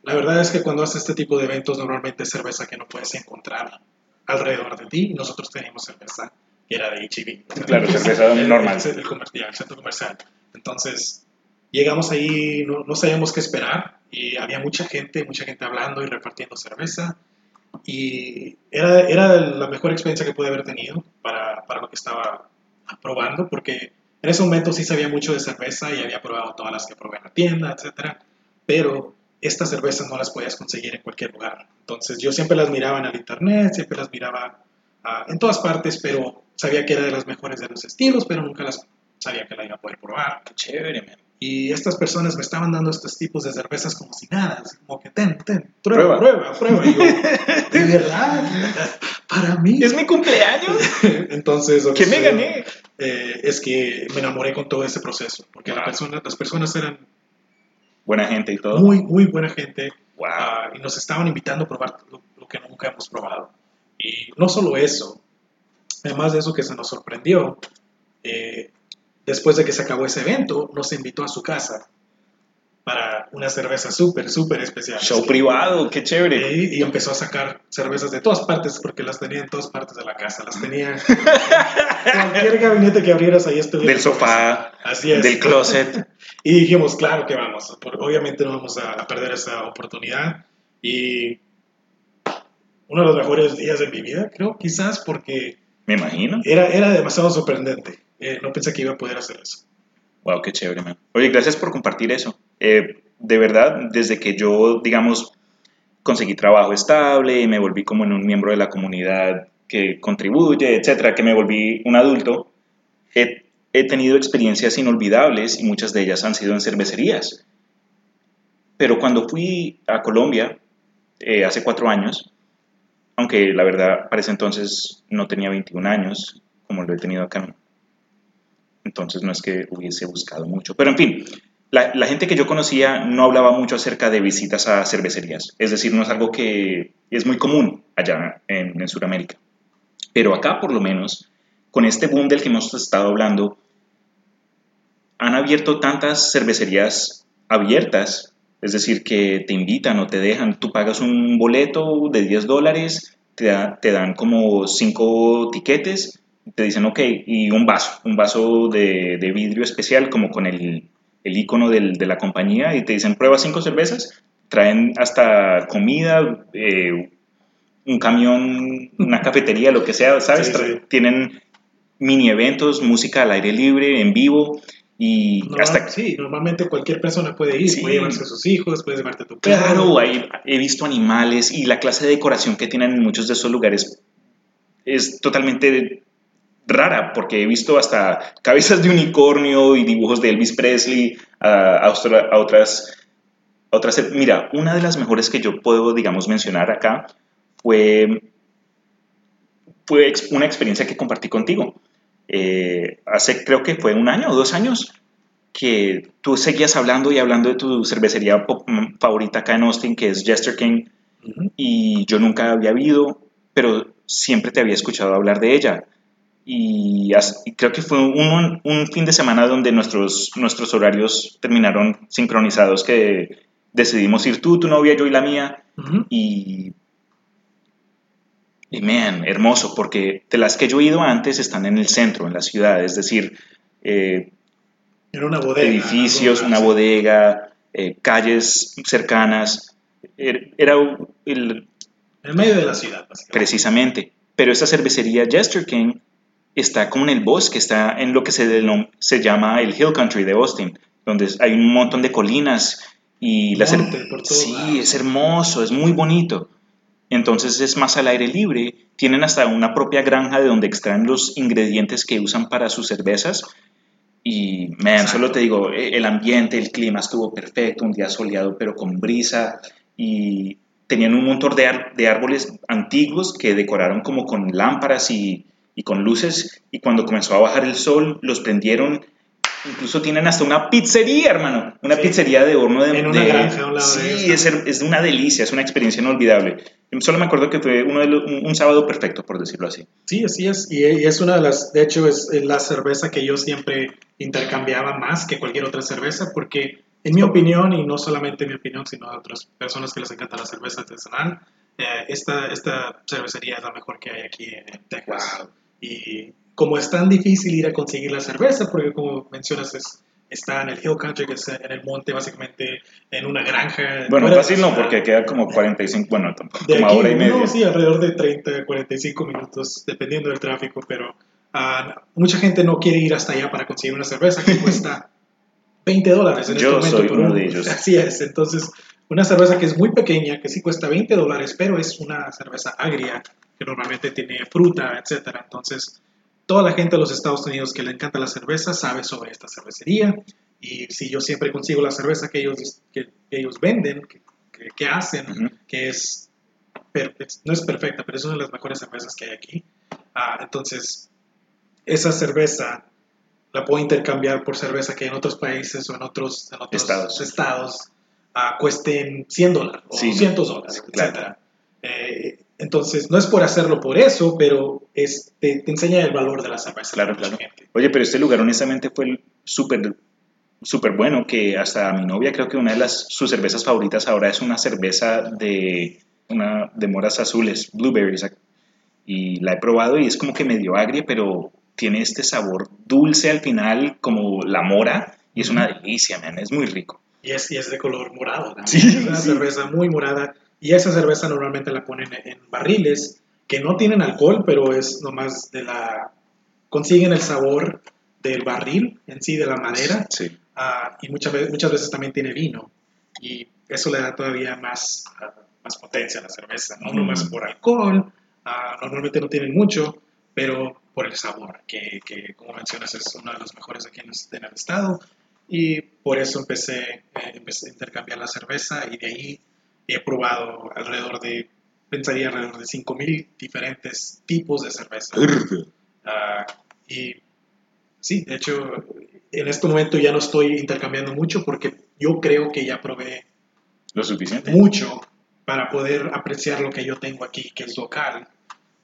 la verdad es que cuando haces este tipo de eventos, normalmente es cerveza que no puedes encontrar alrededor de ti. Nosotros teníamos cerveza que era de HEB. Claro, cerveza normal. El, el, centro comercial. Entonces, llegamos ahí, no, no sabíamos qué esperar y había mucha gente, mucha gente hablando y repartiendo cerveza. Y era, era la mejor experiencia que pude haber tenido para, para lo que estaba probando, porque en ese momento sí sabía mucho de cerveza y había probado todas las que probé en la tienda, etc. Pero estas cervezas no las podías conseguir en cualquier lugar. Entonces yo siempre las miraba en el internet, siempre las miraba uh, en todas partes, pero sabía que era de las mejores de los estilos, pero nunca las sabía que la iba a poder probar. Qué chévere, man. Y estas personas me estaban dando estos tipos de cervezas como si nada, como que ten, ten, prueba, prueba, prueba. Y yo, de verdad, para mí. Es mi cumpleaños. Entonces, ¿qué me gané? Eh, es que me enamoré con todo ese proceso, porque la persona, las personas eran buena gente y todo. Muy, muy buena gente. Wow. Uh, y nos estaban invitando a probar lo, lo, que nunca hemos probado. Y no solo eso, además de eso que se nos sorprendió, eh, después de que se acabó ese evento, nos invitó a su casa para una cerveza súper, súper especial. Show privado, qué chévere. Y, y, empezó a sacar cervezas de todas partes, porque las tenía en todas partes de la casa. Las tenía cualquier gabinete que abrieras ahí estuviera. Del sofá, Así es. del closet. y dijimos, claro que vamos, obviamente no vamos a, perder esa oportunidad. Y uno de los mejores días de mi vida, creo, quizás porque... Me imagino. Era, era demasiado sorprendente. Eh, no pensé que iba a poder hacer eso. Wow, qué chévere, man. Oye, gracias por compartir eso. Eh, de verdad, desde que yo, digamos, conseguí trabajo estable y me volví como en un miembro de la comunidad que contribuye, etcétera, que me volví un adulto, he, he tenido experiencias inolvidables y muchas de ellas han sido en cervecerías. Pero cuando fui a Colombia, eh, hace cuatro años, aunque la verdad para ese entonces no tenía 21 años, como lo he tenido acá, entonces no es que hubiese buscado mucho. Pero en fin, la, gente que yo conocía no hablaba mucho acerca de visitas a cervecerías. Es decir, no es algo que es muy común allá en, en Sudamérica. Pero acá, por lo menos, con este boom del que hemos estado hablando, han abierto tantas cervecerías abiertas, es decir, que te invitan o te dejan, tú pagas un boleto de 10 dólares, te dan como 5 tiquetes te dicen, ok, y un vaso, un vaso de, de vidrio especial como con el, el icono del, de la compañía y te dicen, prueba cinco cervezas, traen hasta comida, eh, un camión, una cafetería, lo que sea, ¿sabes? Sí, sí. Tienen mini eventos, música al aire libre, en vivo. Y no, hasta... Sí, normalmente cualquier persona puede ir, sí. puede llevarse a sus hijos, puede llevarte a tu perro. Claro, hay, he visto animales y la clase de decoración que tienen en muchos de esos lugares es totalmente rara, porque he visto hasta cabezas de unicornio y dibujos de Elvis Presley a, a, a otras, otras... Mira, una de las mejores que yo puedo, digamos, mencionar acá fue, fue una experiencia que compartí contigo. Eh, hace creo que fue un año o dos años que tú seguías hablando y hablando de tu cervecería favorita acá en Austin, que es Jester King, uh -huh. y yo nunca había ido, pero siempre te había escuchado hablar de ella y, y creo que fue un, un, fin de semana donde nuestros, nuestros horarios terminaron sincronizados, que decidimos ir tú, tu novia, yo y la mía, uh -huh. y, y man, hermoso, porque de las que yo he ido antes están en el centro, en la ciudad, es decir, eh, Era una bodega, edificios, una bodega, eh, calles cercanas, er, era el... En medio de la ciudad, Precisamente, pero esta cervecería Jester King está como en el bosque, está en lo que se, se llama el Hill Country de Austin, donde hay un montón de colinas y la Monte, sí, es hermoso, es muy bonito. Entonces es más al aire libre, tienen hasta una propia granja de donde extraen los ingredientes que usan para sus cervezas. Y, man, Exacto. solo te digo, e, el ambiente, el clima estuvo perfecto, un día soleado pero con brisa y tenían un montón de, de árboles antiguos que decoraron como con lámparas y, y con luces y cuando comenzó a bajar el sol los prendieron Incluso tienen hasta una pizzería, hermano. Una pizzería de horno de... En una granja a un lado Sí, de es, es una delicia, es una experiencia inolvidable. Solo me acuerdo que fue uno de los- un, un sábado perfecto, por decirlo así. Sí, así es. Y, y es una de las, de hecho, es la cerveza que yo siempre intercambiaba más que cualquier otra cerveza, porque en mi opinión, y no solamente mi opinión, sino de otras personas que les encanta la cerveza artesanal, eh, esta, esta cervecería es la mejor que hay aquí en Texas. Wow. Y como es tan difícil ir a conseguir la cerveza, porque como mencionas, es, está en el Hill Country, que es en el monte, básicamente en una granja. Bueno, fácil no, porque queda como 45, bueno, tampoco, De como aquí, hora y media. no, sí, alrededor de 30, 45 minutos, dependiendo del tráfico, pero ah, mucha gente no quiere ir hasta allá para conseguir una cerveza que cuesta 20 dólares en Yo este momento. soy por uno un- de ellos. Así es, entonces, una cerveza que es muy pequeña, que sí cuesta 20 dólares, pero es una cerveza agria, que normalmente tiene fruta, etcétera. Entonces, toda la gente de los Estados Unidos que le encanta la cerveza sabe sobre esta cervecería, y si yo siempre consigo la cerveza que ellos, que, que ellos venden, que, que- que hacen, Ujú. que es, per- es- no es perfecta, pero es una de las mejores cervezas que hay aquí. Ah, entonces, esa cerveza la puedo intercambiar por cerveza que en otros países o en otros, en otros Estados. estados, ah, cuesten 100 dólares o Sí, 200 dólares, claro. etc. Eh, entonces, no es por hacerlo por eso, pero es, te, enseña el valor de la cerveza. Claro, claro. Oye, pero este lugar honestamente fue súper súper bueno que hasta mi novia creo que una de las sus cervezas favoritas ahora es una cerveza de una de moras azules, blueberries y la he probado y es como que medio agria, pero tiene este sabor dulce al final como la mora y es una delicia, man, es muy rico. Y es, y es de color morado. también. Sí, es una sí. cerveza muy morada. Y esa cerveza normalmente la ponen en barriles que no tienen alcohol, pero es nomás de la... Consiguen el sabor del barril en sí, de la madera. Sí. ah, y muchas veces, muchas veces también tiene vino. Y eso le da todavía más, ah, más potencia a la cerveza. No Mm. nomás por alcohol, ah, normalmente no tienen mucho, pero por el sabor, que, que, como mencionas es uno de los mejores aquí en el, en el estado. Y por eso empecé, eh, empecé a intercambiar la cerveza y de ahí he probado alrededor de, pensaría alrededor de 5.000 diferentes tipos de cerveza. Ah, y sí, de hecho, en este momento ya no estoy intercambiando mucho porque yo creo que ya probé Lo suficiente. mucho para poder apreciar lo que yo tengo aquí, que es local.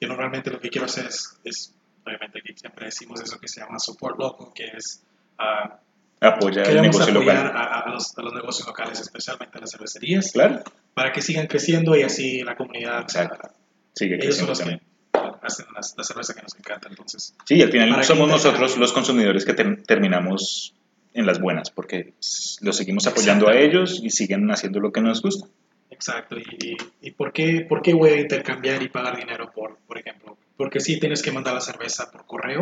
Yo normalmente lo que quiero hacer es, es obviamente aquí siempre decimos eso que se llama support local, que es ah, Apoya el negocio local. a, a los, a los negocios locales, especialmente las cervecerías, Claro. para que sigan creciendo y así la comunidad, Exacto. Sigue ellos son creciendo los también. que hacen las- la cerveza que nos encanta. Entonces, Sí, al final somos nosotros los consumidores que ter- terminamos en las buenas, porque los seguimos apoyando a ellos y siguen haciendo lo que nos gusta. Exacto, y, y, y por, qué, por qué voy a intercambiar y pagar dinero por, por ejemplo? Porque sí tienes que mandar la cerveza por correo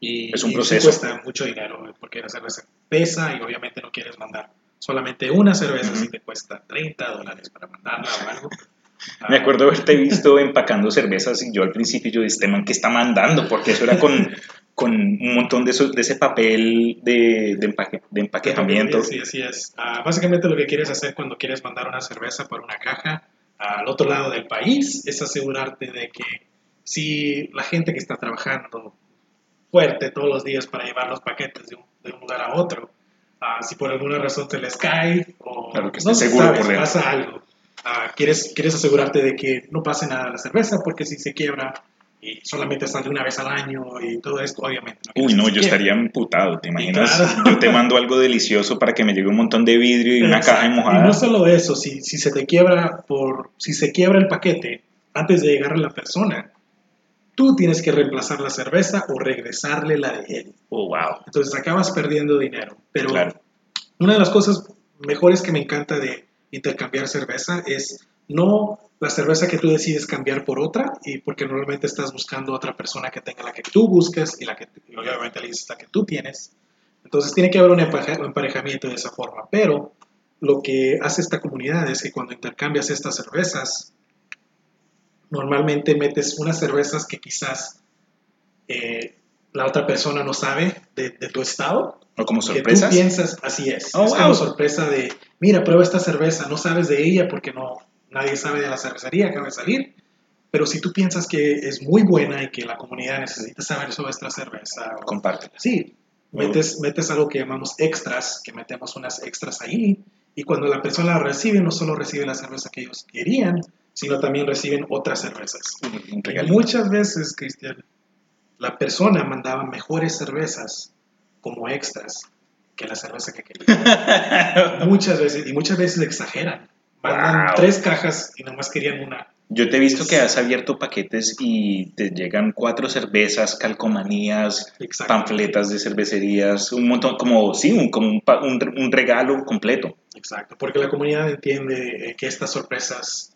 y, Es un proceso. cuesta mucho dinero porque la cerveza pesa y obviamente no quieres mandar solamente una cerveza Ujú. si te cuesta 30 dólares para mandarla o algo. Me acuerdo haberte visto empacando cervezas y yo al principio yo este man que está mandando, porque eso era con, con un montón de, esos- de ese papel de, de, empaque- de empaquetamiento. Sí, así es. Ah, básicamente lo que quieres hacer cuando quieres mandar una cerveza por una caja al otro lado del país es asegurarte de que si la gente que está trabajando fuerte todos los días para llevar los paquetes de un, de un lugar a otro, ah, si por alguna razón te les cae o Claro, que no seguro sabes, por pasa algo, ah, quieres, quieres asegurarte de que no pase nada a la cerveza porque si se quiebra y solamente sale una vez al año y todo esto, obviamente. Uy, quieres no, yo estaría emputado, ¿te imaginas? claro. Yo te mando algo delicioso para que me llegue un montón de vidrio y una Exacto. caja Y mojada. no solo eso, si, si se te quiebra por, si se quiebra el paquete antes de llegar a la persona, tú tienes que reemplazar la cerveza o regresarle la de él. Oh, wow. Entonces acabas perdiendo dinero. Pero Claro. una de las cosas mejores que me encanta de intercambiar cerveza es no la cerveza que tú decides cambiar por otra y porque normalmente estás buscando otra persona que tenga la que tú buscas y la que y obviamente le dices la que tú tienes. Entonces tiene que haber un emparejamiento de esa forma. Pero lo que hace esta comunidad es que cuando intercambias estas cervezas, normalmente metes unas cervezas que quizás eh, la otra persona no sabe de, de tu estado ¿O como que tú piensas, así es. Oh, es wow. como sorpresa de, mira, prueba esta cerveza, no sabes de ella porque no, nadie sabe de la cervecería, acaba de salir. Pero si tú piensas que es muy buena y que la comunidad necesita saber sobre esta cerveza, o- Compártela. sí, Metes, metes algo que llamamos extras, que metemos unas extras ahí, y cuando la persona recibe, no solo recibe la cerveza que ellos querían, sino también reciben otras cervezas. Muchas veces, Cristian, la persona mandaba mejores cervezas como extras que la cerveza que quería. muchas veces, y muchas veces exageran. Mandan tres cajas y nomás querían una. Yo te he visto que has abierto paquetes y te llegan cuatro cervezas, calcomanías, panfletas de cervecerías, un montón, como, sí, un, como un, un, regalo completo. Exacto, porque la comunidad entiende eh, que estas sorpresas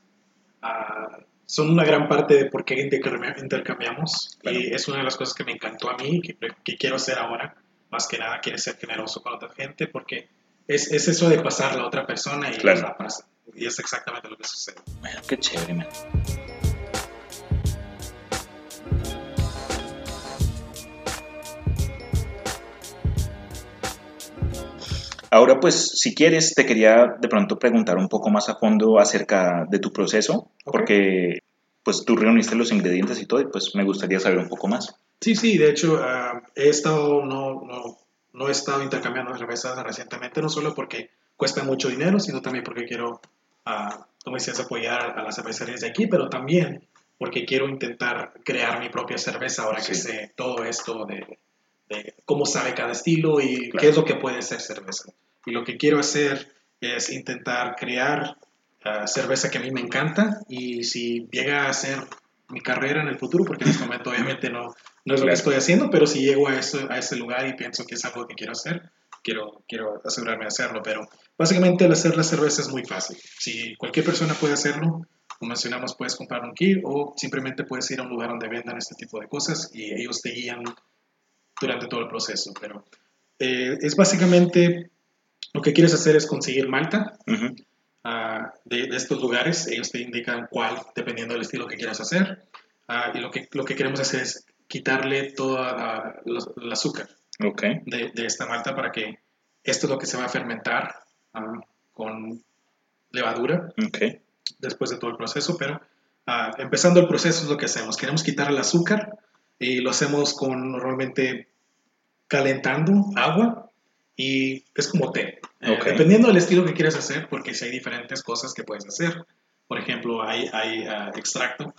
uh, son una gran parte de por qué intercambiamos. Y es una de las cosas que me encantó a mí, que, que quiero hacer ahora más que nada quiere ser generoso con otra gente porque es, es eso de pasar a la otra persona y la pasa. Y es exactamente lo que sucede. Bueno, qué chévere, man. Ahora, pues, si quieres, te quería de pronto preguntar un poco más a fondo acerca de tu proceso, porque pues tú reuniste los ingredientes y todo, y pues me gustaría saber un poco más. Sí, sí, de hecho ah, he estado, no, no, no, he estado intercambiando cervezas recientemente, no solo porque cuesta mucho dinero, sino también porque quiero, uh, como decías, apoyar a las cervecerías de aquí, pero también porque quiero intentar crear mi propia cerveza ahora que sé todo esto de, de, cómo sabe cada estilo y qué es lo que puede ser cerveza. Y lo que quiero hacer es intentar crear uh, cerveza que a mí me encanta y si llega a ser mi carrera en el futuro, porque en este momento obviamente no, no es lo que estoy haciendo, pero si llego a, eso, a ese lugar y pienso que es algo que quiero hacer, quiero, quiero asegurarme de hacerlo. Pero básicamente el hacer la cerveza es muy fácil. Si cualquier persona puede hacerlo, como mencionamos, puedes comprar un kit o simplemente puedes ir a un lugar donde vendan este tipo de cosas y ellos te guían durante todo el proceso. Pero eh, es básicamente lo que quieres hacer es conseguir malta. Ah, de, estos lugares, ellos te indican cuál, dependiendo del estilo que quieras hacer. Uh, y lo que, lo que queremos hacer es quitarle todo el azúcar de, de, esta malta para que esto es lo que se va a fermentar ah, con levadura después de todo el proceso, pero empezando el proceso es lo que hacemos. Queremos quitar el azúcar y lo hacemos con normalmente calentando agua y es como té. Eh, dependiendo del estilo que quieras hacer, porque si hay diferentes cosas que puedes hacer. Por ejemplo, hay, hay uh, extracto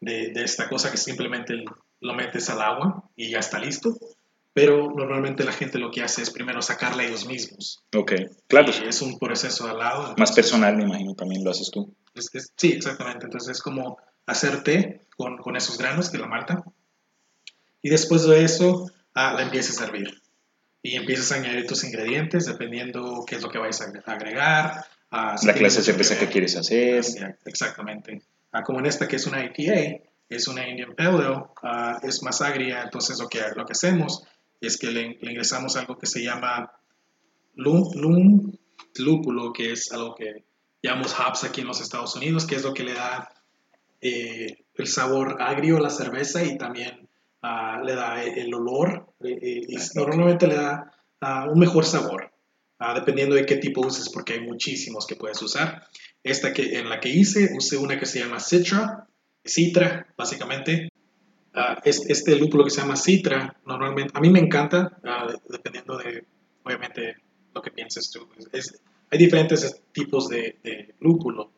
de, de, esta cosa que simplemente lo metes al agua y ya está listo. Pero normalmente la gente lo que hace es primero sacarla ellos mismos. Ok, claro. es un proceso al lado. Más personal, me imagino, también lo haces tú. sí, exactamente. Entonces es como hacer té con, con, esos granos de la malta. Y después de eso, ah, la empiezas a hervir. Y empiezas a añadir tus ingredientes dependiendo qué es lo que vais a agregar. Ah, la clase de cerveza que, quieres hacer. Exactamente. Ah, como en esta que es una IPA, es una Indian Pale uh, es más agria, entonces lo que, lo que hacemos es que le, ingresamos algo que se llama lum, lúpulo, que es algo que llamamos hops aquí en los Estados Unidos, que es lo que le da eh, el sabor agrio a la cerveza y también uh, le da el olor eh, eh, y normalmente le da uh, un mejor sabor, dependiendo de qué tipo uses, porque hay muchísimos que puedes usar. Esta que, en la que hice, usé una que se llama Citra, Citra, básicamente. Uh, este lúpulo que se llama Citra, normalmente, a mí me encanta, uh, dependiendo de, obviamente, lo que pienses tú. hay diferentes tipos de, de, lúpulo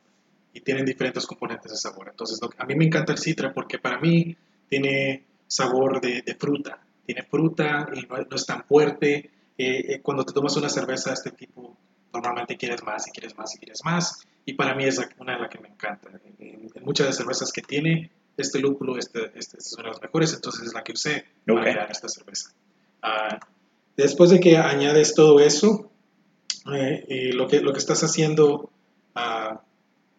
y tienen diferentes componentes de sabor. Entonces, a mí me encanta el Citra porque para mí tiene sabor de, de fruta. Tiene fruta y no, es tan fuerte. Eh, eh, cuando te tomas una cerveza de este tipo, normalmente quieres más y quieres más y quieres más y para mí es una de las que me encanta. En, muchas de las cervezas que tiene este lúpulo, este, este, es una de las mejores, entonces es la que usé para crear esta cerveza. Uh, después de que añades todo eso, eh, y lo, que, lo que estás haciendo uh,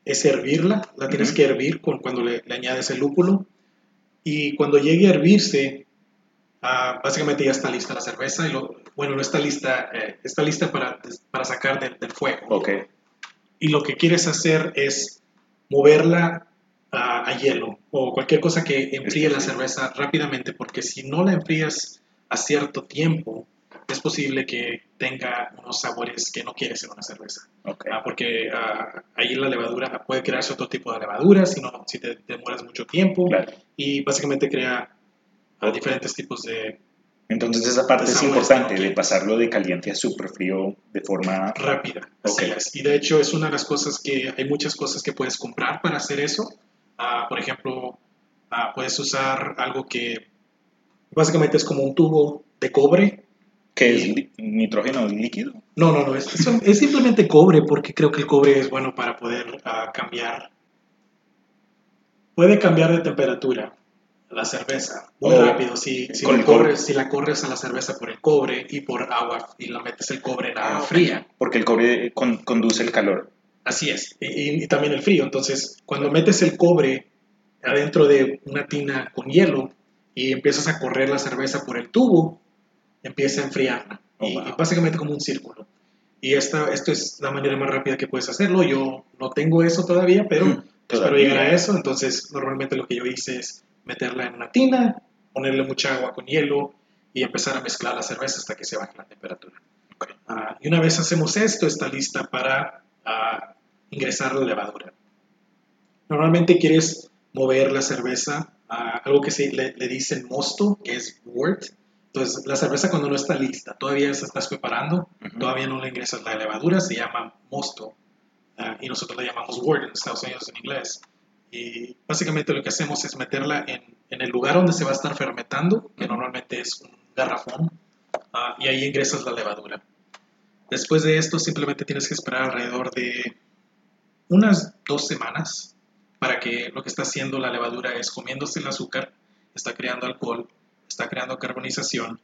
es hervirla, la tienes que hervir con, cuando le, le, añades el lúpulo, y cuando llegue a hervirse, uh, básicamente ya está lista la cerveza, y lo, bueno, no está lista, eh, está lista para, para sacar del, del fuego. Okay y lo que quieres hacer es moverla a, hielo o cualquier cosa que enfríe la cerveza rápidamente, porque si no la enfrías a cierto tiempo, es posible que tenga unos sabores que no quieres en una cerveza. Ah, porque ah, ahí la levadura puede crearse otro tipo de levadura si, no, si te demoras mucho tiempo y básicamente crea ah, diferentes tipos de Entonces esa parte es importante, de pasarlo de caliente a súper frío de forma... rápida. Así Ok. es. Y de hecho es una de las cosas que hay muchas cosas que puedes comprar para hacer eso. Ah, por ejemplo, ah, puedes usar algo que básicamente es como un tubo de cobre. Que es nitrógeno líquido. No, no, no, es, es- es simplemente cobre porque creo que el cobre es bueno para poder ah, cambiar. Puede cambiar de temperatura la cerveza muy Oh, rápido. Si, si, con lo el cobre. corres, si la corres a la cerveza por el cobre y por agua y la metes el cobre en agua Ah, fría. Porque el cobre con- conduce el calor. Así es, y, y- y también el frío. Entonces, cuando metes el cobre adentro de una tina con hielo y empiezas a correr la cerveza por el tubo, empieza a enfriarla. Oh, y, wow. y básicamente como un círculo. Y esta, esto es la manera más rápida que puedes hacerlo. Yo no tengo eso todavía, pero Mm, espero llegar a eso. Entonces, normalmente lo que yo hice es meterla en una tina, ponerle mucha agua con hielo y empezar a mezclar la cerveza hasta que se baje la temperatura. Ok. Ah, y una vez hacemos esto, está lista para ah, ingresar la levadura. Normalmente quieres mover la cerveza a algo que se le, le dicen mosto, que es wort. Entonces, la cerveza cuando no está lista, todavía se estás preparando, Ujú. todavía no le ingresas la levadura, se llama mosto. ah, y nosotros le llamamos wort en Estados Unidos en inglés. Y básicamente lo que hacemos es meterla en, en el lugar donde se va a estar fermentando, que normalmente es un garrafón, ah, y ahí ingresas la levadura. Después de esto simplemente tienes que esperar alrededor de unas dos semanas para que lo que está haciendo la levadura es comiéndose el azúcar, está creando alcohol, está creando carbonización,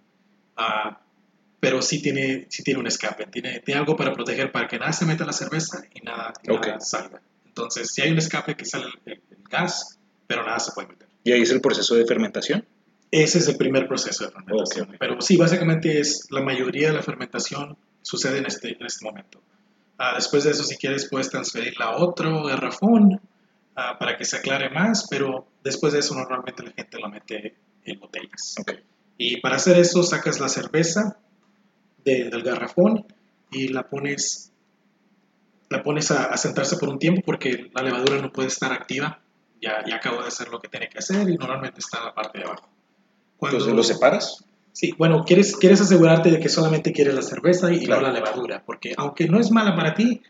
ah, pero sí tiene, sí tiene un escape, tiene, tiene algo para proteger para que nada se meta la cerveza y nada, nada Ok. salga. Entonces, si hay un escape que sale el, el gas, pero nada se puede meter. Y ahí es el proceso de fermentación. Ese es el primer proceso de fermentación. Ok, ok. Pero sí, básicamente es la mayoría de la fermentación sucede en este, en este momento. Ah, después de eso, si quieres, puedes transferirla a otro garrafón ah, para que se aclare más, pero después de eso normalmente la gente lo mete en botellas. Ok. Y para hacer eso sacas la cerveza de- del garrafón y la pones, la pones a, a sentarse por un tiempo porque la levadura no puede estar activa. Ya, ya acabó de hacer lo que tiene que hacer y normalmente está en la parte de abajo. Cuando- Entonces lo separas. Sí, bueno, quieres, quieres asegurarte de que solamente quieres la cerveza y Claro. no la levadura, porque aunque no es mala para ti,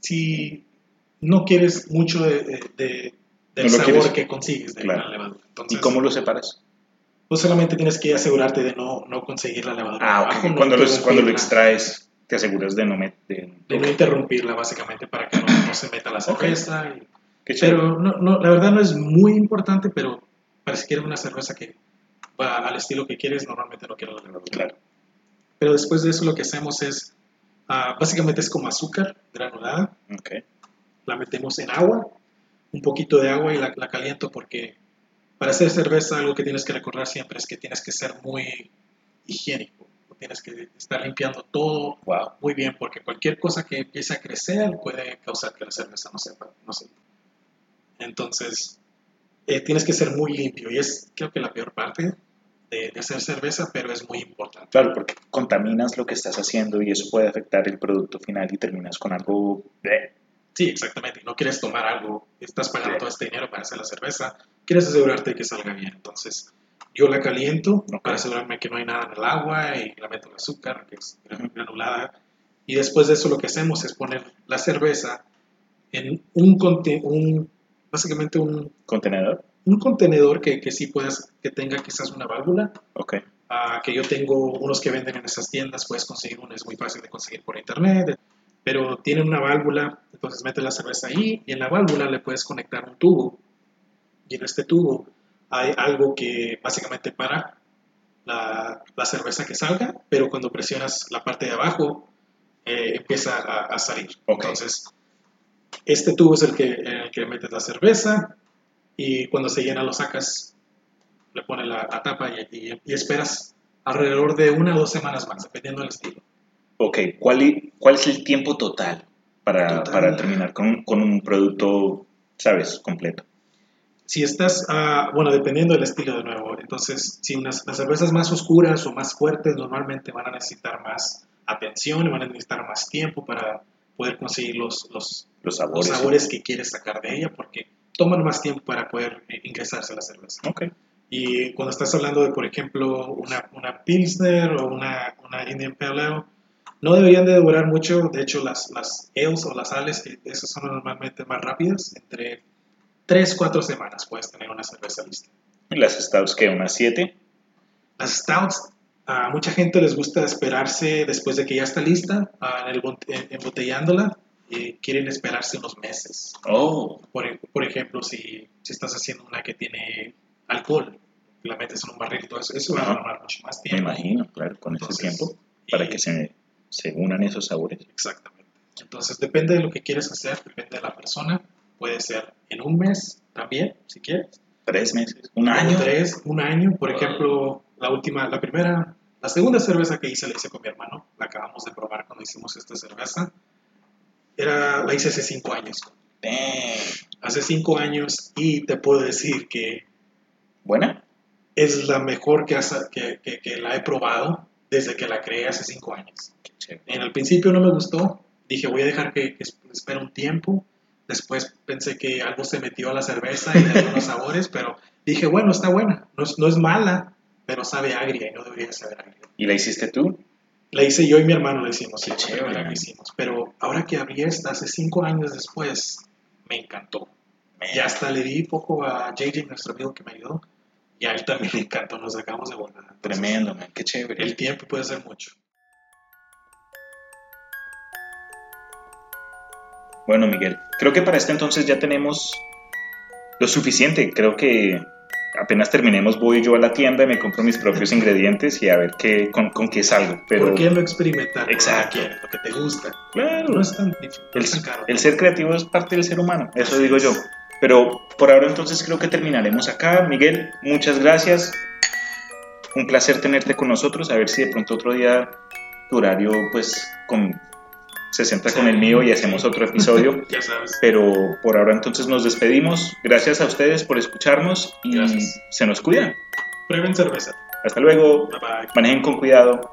si no quieres mucho de, de- de- del No sabor quieres. que consigues de Claro. la levadura. Entonces, ¿Y cómo lo separas? Pues solamente tienes que asegurarte de no, no conseguir la levadura. Ah, abajo, ok. no Cuando, los- cuando lo extraes, te aseguras de no meter... De no interrumpirla, básicamente, para que no, no se meta la cerveza. y- Qué pero no, no, la verdad no es muy importante, pero para si quieres una cerveza que va al estilo que quieres, normalmente no quieres la levadura. Claro. Pero después de eso lo que hacemos es, ah, básicamente es como azúcar granulada, Ok. la metemos en agua, un poquito de agua y la, la caliento porque para hacer cerveza algo que tienes que recordar siempre es que tienes que ser muy higiénico, tienes que estar limpiando todo Wow. muy bien porque cualquier cosa que empiece a crecer puede causar que la cerveza no sepa, no sepa. Entonces, eh, tienes que ser muy limpio y es creo que la peor parte de, de hacer cerveza, pero es muy importante. Claro, porque contaminas lo que estás haciendo y eso puede afectar el producto final y terminas con algo... bleh. Sí, exactamente. No quieres tomar algo, estás pagando Sí. todo este dinero para hacer la cerveza, quieres asegurarte de que salga bien. Entonces, yo la caliento para asegurarme que no hay nada en el agua y la meto en azúcar, que es granulada. Y después de eso lo que hacemos es poner la cerveza en un, un básicamente un, ¿Contenedor? un contenedor que, que sí puedas, que tenga quizás una válvula, Ok. ah, que yo tengo unos que venden en esas tiendas, puedes conseguir uno, es muy fácil de conseguir por internet, pero tiene una válvula, entonces metes la cerveza ahí y en la válvula le puedes conectar un tubo y en este tubo hay algo que básicamente para la, la cerveza que salga, pero cuando presionas la parte de abajo eh, empieza a, a salir. Entonces, este tubo es el que, en el que metes la cerveza y cuando se llena lo sacas, le pones la, la tapa y, y- y esperas alrededor de una o dos semanas más, dependiendo del estilo. Ok, ¿cuál, cuál es el tiempo total para, Total. para terminar con, con un producto, sabes, completo? Si estás, ah, bueno, dependiendo del estilo de nuevo, entonces si unas, las cervezas más oscuras o más fuertes normalmente van a necesitar más atención y van a necesitar más tiempo para poder conseguir los, los, Los los sabores. sabores que quieres sacar de ella porque toman más tiempo para poder eh, ingresarse a la cerveza. Ok, Y cuando estás hablando de, por ejemplo, una, una Pilsner o una, una Indian Pale Ale, no deberían de durar mucho. De hecho, las, las ales o las ales, que esas son normalmente más rápidas, entre 3, 4 semanas puedes tener una cerveza lista. ¿Y las stouts qué? ¿Unas 7? Las stouts, a mucha gente les gusta esperarse después de que ya está lista, ah, en el en- embotellándola, y quieren esperarse unos meses. Oh, Por, por ejemplo, si, si estás haciendo una que tiene alcohol, la metes en un barril y todo eso, eso va a tomar mucho más me tiempo. imagino, claro, con ese Entonces, tiempo, para y- que se, se unan esos sabores. Exactamente. Entonces, depende de lo que quieres hacer, depende de la persona. Puede ser en un mes también, si quieres. ¿Tres meses? ¿Un año? tres, un año. Por ejemplo, la última, la primera, la segunda cerveza que hice la hice con mi hermano. La acabamos de probar cuando hicimos esta cerveza. Era, la hice hace cinco años. Damn. Hace cinco años y te puedo decir que ¿Buena? es la mejor que, has- que, que- que la he probado desde que la creé hace cinco años. En el principio no me gustó, dije voy a dejar que, que espere un tiempo, después pensé que algo se metió a la cerveza y los sabores, pero dije bueno, está buena, no es, no es mala, pero sabe agria y no debería saber agria. ¿Y la hiciste tú? La hice yo y mi hermano la hicimos, sí, la chévere. que hicimos, pero ahora que abrí esta hace cinco años después, me encantó. Y hasta le di poco a JJ, nuestro amigo que me ayudó, y a él también le encantó, nos sacamos de volada. Entonces, Tremendo, man. Qué chévere. El tiempo puede ser mucho. Bueno, Miguel, creo que para este entonces ya tenemos lo suficiente. Creo que apenas terminemos voy yo a la tienda y me compro mis propios ingredientes y a ver qué, con, con qué salgo. Pero ¿Por qué no experimentar? Exacto. Lo que, lo que te gusta. claro, No es tan difícil, no el, es tan caro. el ser creativo es parte del ser humano, eso digo yo. Pero por ahora entonces creo que terminaremos acá. Miguel, muchas gracias. Un placer tenerte con nosotros. A ver si de pronto otro día tu horario pues con, se centra con el mío y hacemos otro episodio. Ya sabes. Pero por ahora entonces nos despedimos. Gracias a ustedes por escucharnos y Gracias. se nos cuidan. Prueben cerveza. Hasta luego. Bye bye. Manejen con cuidado.